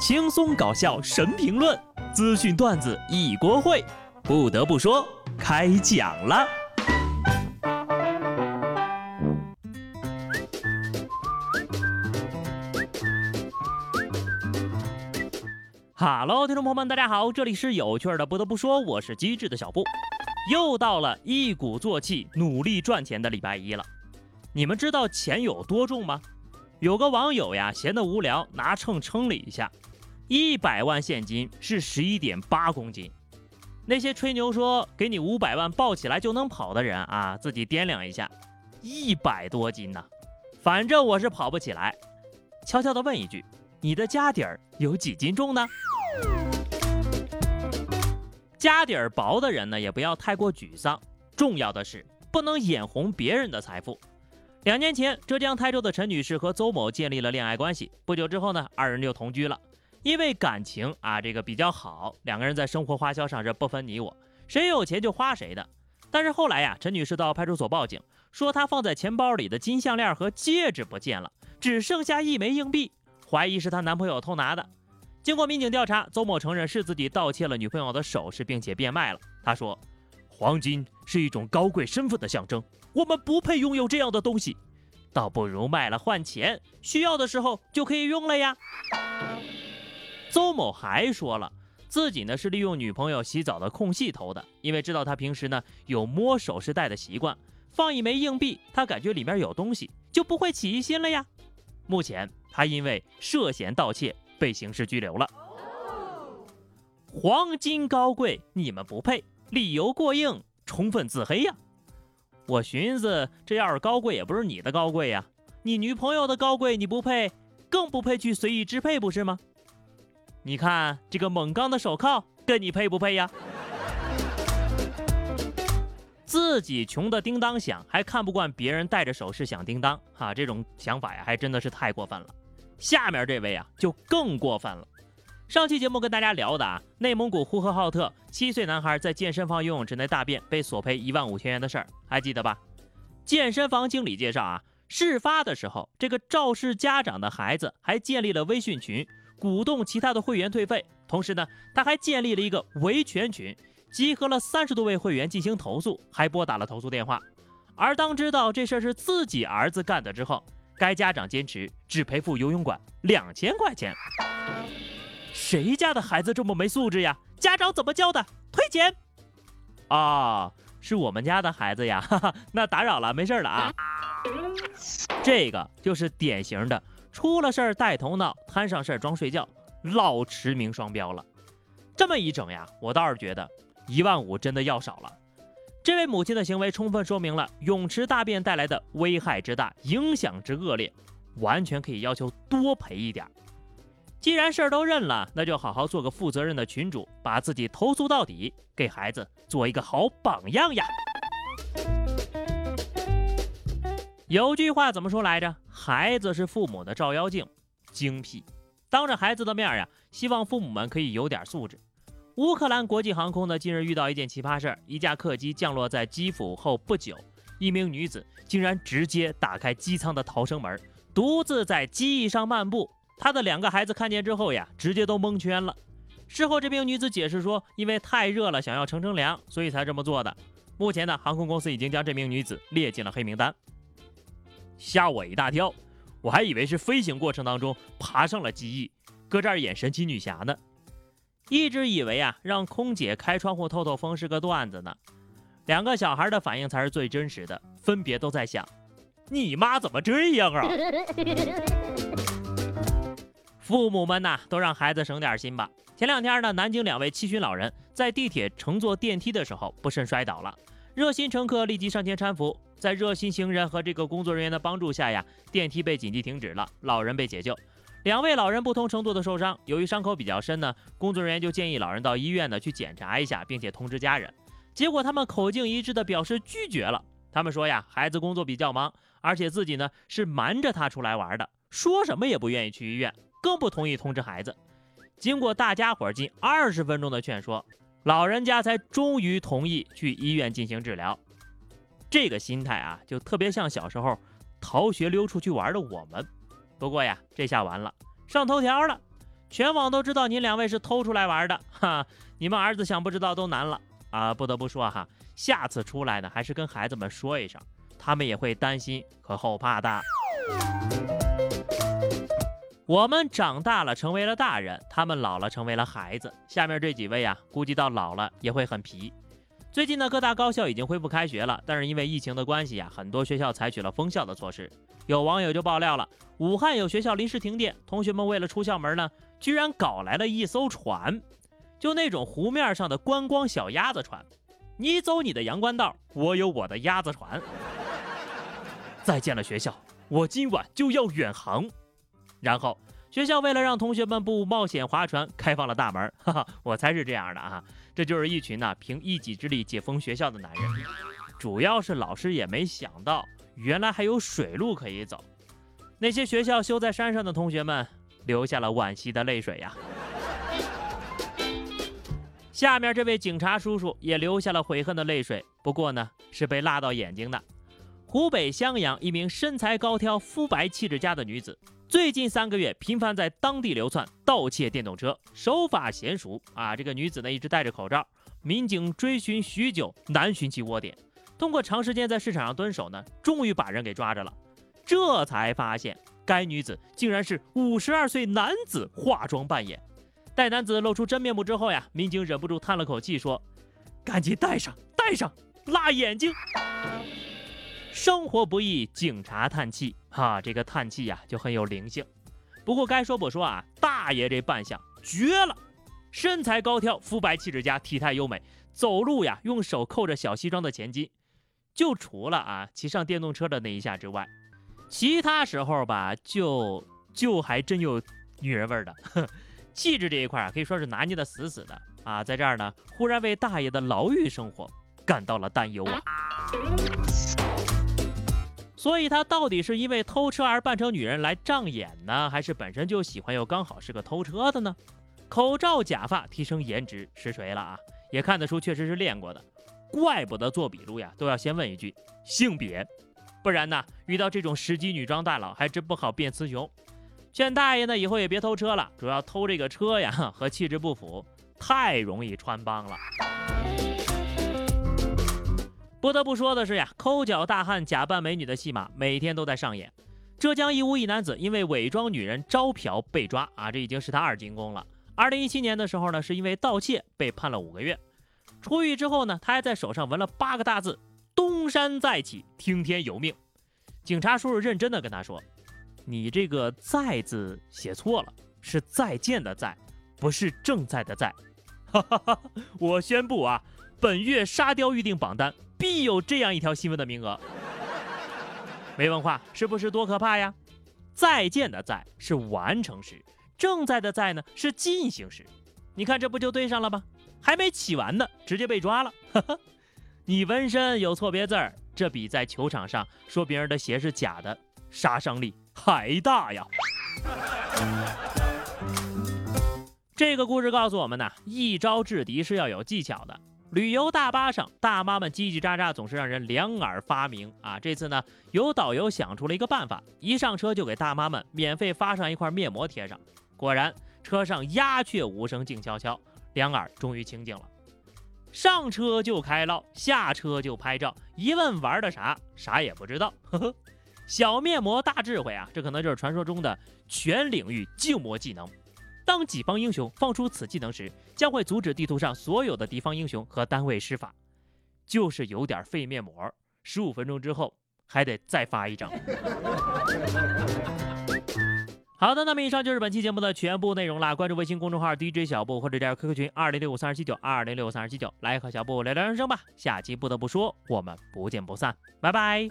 轻松搞笑神评论，资讯段子一锅烩。不得不说，开讲了。哈喽，听众朋友们，大家好，这里是有趣的。不得不说，我是机智的小布。又到了一鼓作气努力赚钱的礼拜一了。你们知道钱有多重吗？有个网友呀，闲得无聊，拿秤称了一下，一百万现金是十一点八公斤。那些吹牛说给你五百万抱起来就能跑的人啊，自己掂量一下，一百多斤呢。反正我是跑不起来。悄悄地问一句，你的家底儿有几斤重呢？家底儿薄的人呢，也不要太过沮丧。重要的是，不能眼红别人的财富。两年前，浙江台州的陈女士和邹某建立了恋爱关系。不久之后呢，二人就同居了。因为感情啊，这个比较好，两个人在生活花销上是不分你我，谁有钱就花谁的。但是后来呀，陈女士到派出所报警，说她放在钱包里的金项链和戒指不见了，只剩下一枚硬币，怀疑是她男朋友偷拿的。经过民警调查，邹某承认是自己盗窃了女朋友的首饰，并且变卖了。他说：“黄金是一种高贵身份的象征。”我们不配拥有这样的东西，倒不如卖了换钱，需要的时候就可以用了呀。邹某还说了，自己呢是利用女朋友洗澡的空隙偷的，因为知道她平时呢有摸首饰袋的习惯，放一枚硬币，他感觉里面有东西，就不会起疑心了呀。目前他因为涉嫌盗窃被刑事拘留了。黄金高贵，你们不配，理由过硬，充分自黑呀。我寻思，这要是高贵，也不是你的高贵呀。你女朋友的高贵，你不配，更不配去随意支配，不是吗？你看这个锰钢的手铐，跟你配不配呀？自己穷的叮当响，还看不惯别人戴着首饰响叮当，哈，这种想法呀，还真的是太过分了。下面这位啊，就更过分了。上期节目跟大家聊的啊，内蒙古呼和浩特七岁男孩在健身房游泳池内大便被索赔一万五千元的事儿，还记得吧？健身房经理介绍啊，事发的时候，这个肇事家长的孩子还建立了微信群，鼓动其他的会员退费，同时呢，他还建立了一个维权群，集合了三十多位会员进行投诉，还拨打了投诉电话。而当知道这事儿是自己儿子干的之后，该家长坚持只赔付游泳馆两千块钱。谁家的孩子这么没素质呀？家长怎么教的？退钱！啊，是我们家的孩子呀，哈哈，那打扰了，没事了啊。这个就是典型的出了事儿带头闹，摊上事儿装睡觉，老驰名双标了。这么一整呀，我倒是觉得一万五真的要少了。这位母亲的行为充分说明了泳池大便带来的危害之大，影响之恶劣，完全可以要求多赔一点。既然事儿都认了，那就好好做个负责任的群主，把自己投诉到底，给孩子做一个好榜样呀。有句话怎么说来着？孩子是父母的照妖镜，精辟。当着孩子的面呀，希望父母们可以有点素质。乌克兰国际航空呢，近日遇到一件奇葩事儿：一架客机降落在基辅后不久，一名女子竟然直接打开机舱的逃生门，独自在机翼上漫步。她的两个孩子看见之后呀，直接都蒙圈了。事后，这名女子解释说，因为太热了，想要乘乘凉，所以才这么做的。目前呢，航空公司已经将这名女子列进了黑名单。吓我一大跳，我还以为是飞行过程当中爬上了机翼，搁这儿演神奇女侠呢。一直以为啊，让空姐开窗户透透风是个段子呢。两个小孩的反应才是最真实的，分别都在想：你妈怎么这样啊？父母们呐，都让孩子省点心吧。前两天呢，南京两位七旬老人在地铁乘坐电梯的时候不慎摔倒了，热心乘客立即上前搀扶，在热心行人和这个工作人员的帮助下呀，电梯被紧急停止了，老人被解救。两位老人不同程度的受伤，由于伤口比较深呢，工作人员就建议老人到医院呢去检查一下，并且通知家人。结果他们口径一致的表示拒绝了。他们说呀，孩子工作比较忙，而且自己呢是瞒着他出来玩的，说什么也不愿意去医院。更不同意通知孩子。经过大家伙近二十分钟的劝说，老人家才终于同意去医院进行治疗。这个心态啊，就特别像小时候逃学溜出去玩的我们。不过呀，这下完了，上头条了。全网都知道您两位是偷出来玩的，哈，你们儿子想不知道都难了啊！不得不说哈，下次出来呢，还是跟孩子们说一声，他们也会担心和后怕的。我们长大了，成为了大人；他们老了，成为了孩子。下面这几位啊，估计到老了也会很皮。最近呢，各大高校已经恢复开学了，但是因为疫情的关系呀，很多学校采取了封校的措施。有网友就爆料了，武汉有学校临时停电，同学们为了出校门呢，居然搞来了一艘船，就那种湖面上的观光小鸭子船。你走你的阳关道，我有我的鸭子船。再见了学校，我今晚就要远航。然后学校为了让同学们不冒险划船，开放了大门。哈哈，我猜是这样的啊，这就是一群呢凭一己之力解封学校的男人。主要是老师也没想到，原来还有水路可以走。那些学校修在山上的同学们流下了惋惜的泪水呀。下面这位警察叔叔也流下了悔恨的泪水，不过呢是被辣到眼睛的。湖北襄阳一名身材高挑、肤白气质佳的女子。最近三个月，频繁在当地流窜盗窃电动车，手法娴熟啊！这个女子呢，一直戴着口罩，民警追寻许久，难寻其窝点。通过长时间在市场上蹲守呢，终于把人给抓着了。这才发现，该女子竟然是五十二岁男子化妆扮演。待男子露出真面目之后呀，民警忍不住叹了口气，说：“赶紧戴上，戴上，辣眼睛。”生活不易，警察叹气，哈，这个叹气呀就很有灵性。不过该说不说啊，大爷这扮相绝了，身材高挑，肤白气质佳，体态优美，走路呀用手扣着小西装的前襟，就除了啊骑上电动车的那一下之外，其他时候吧就就还真有女人味儿的。气质这一块啊可以说是拿捏的死死的啊，在这儿呢忽然为大爷的牢狱生活感到了担忧啊。所以他到底是因为偷车而扮成女人来障眼呢，还是本身就喜欢又刚好是个偷车的呢？口罩假发提升颜值实锤了啊，也看得出确实是练过的，怪不得做笔录呀都要先问一句性别，不然呢遇到这种十级女装大佬还真不好变雌雄。劝大爷呢以后也别偷车了，主要偷这个车呀和气质不符，太容易穿帮了。不得不说的是呀，抠脚大汉假扮美女的戏码每天都在上演。浙江义乌一男子因为伪装女人招嫖被抓啊，这已经是他二进宫了。二零一七年的时候呢，是因为盗窃被判了五个月。出狱之后呢，他还在手上纹了八个大字：“东山再起，听天由命。”警察叔叔认真的跟他说：“你这个‘再’字写错了，是再见的再，不是正在的在。”哈哈哈！我宣布啊，本月沙雕预定榜单。必有这样一条新闻的名额。没文化是不是多可怕呀？再见的在是完成时，正在的在呢是进行时。你看这不就对上了吗？还没起完呢，直接被抓了。你纹身有错别字儿，这比在球场上说别人的鞋是假的杀伤力还大呀。这个故事告诉我们呢，一招制敌是要有技巧的。旅游大巴上，大妈们叽叽喳喳，总是让人两耳发明啊！这次呢，有导游想出了一个办法，一上车就给大妈们免费发上一块面膜贴上。果然，车上鸦雀无声，静悄悄，两耳终于清静了。上车就开唠，下车就拍照，一问玩的啥，啥也不知道。呵呵，小面膜大智慧啊，这可能就是传说中的全领域静默技能。当己方英雄放出此技能时，将会阻止地图上所有的敌方英雄和单位施法，就是有点费面膜。十五分钟之后还得再发一张。好的，那么以上就是本期节目的全部内容啦。关注微信公众号 DJ 小布或者加 QQ 群二零六五三二七九二零六五三二七九，来和小布聊聊人生吧。下期不得不说，我们不见不散，拜拜。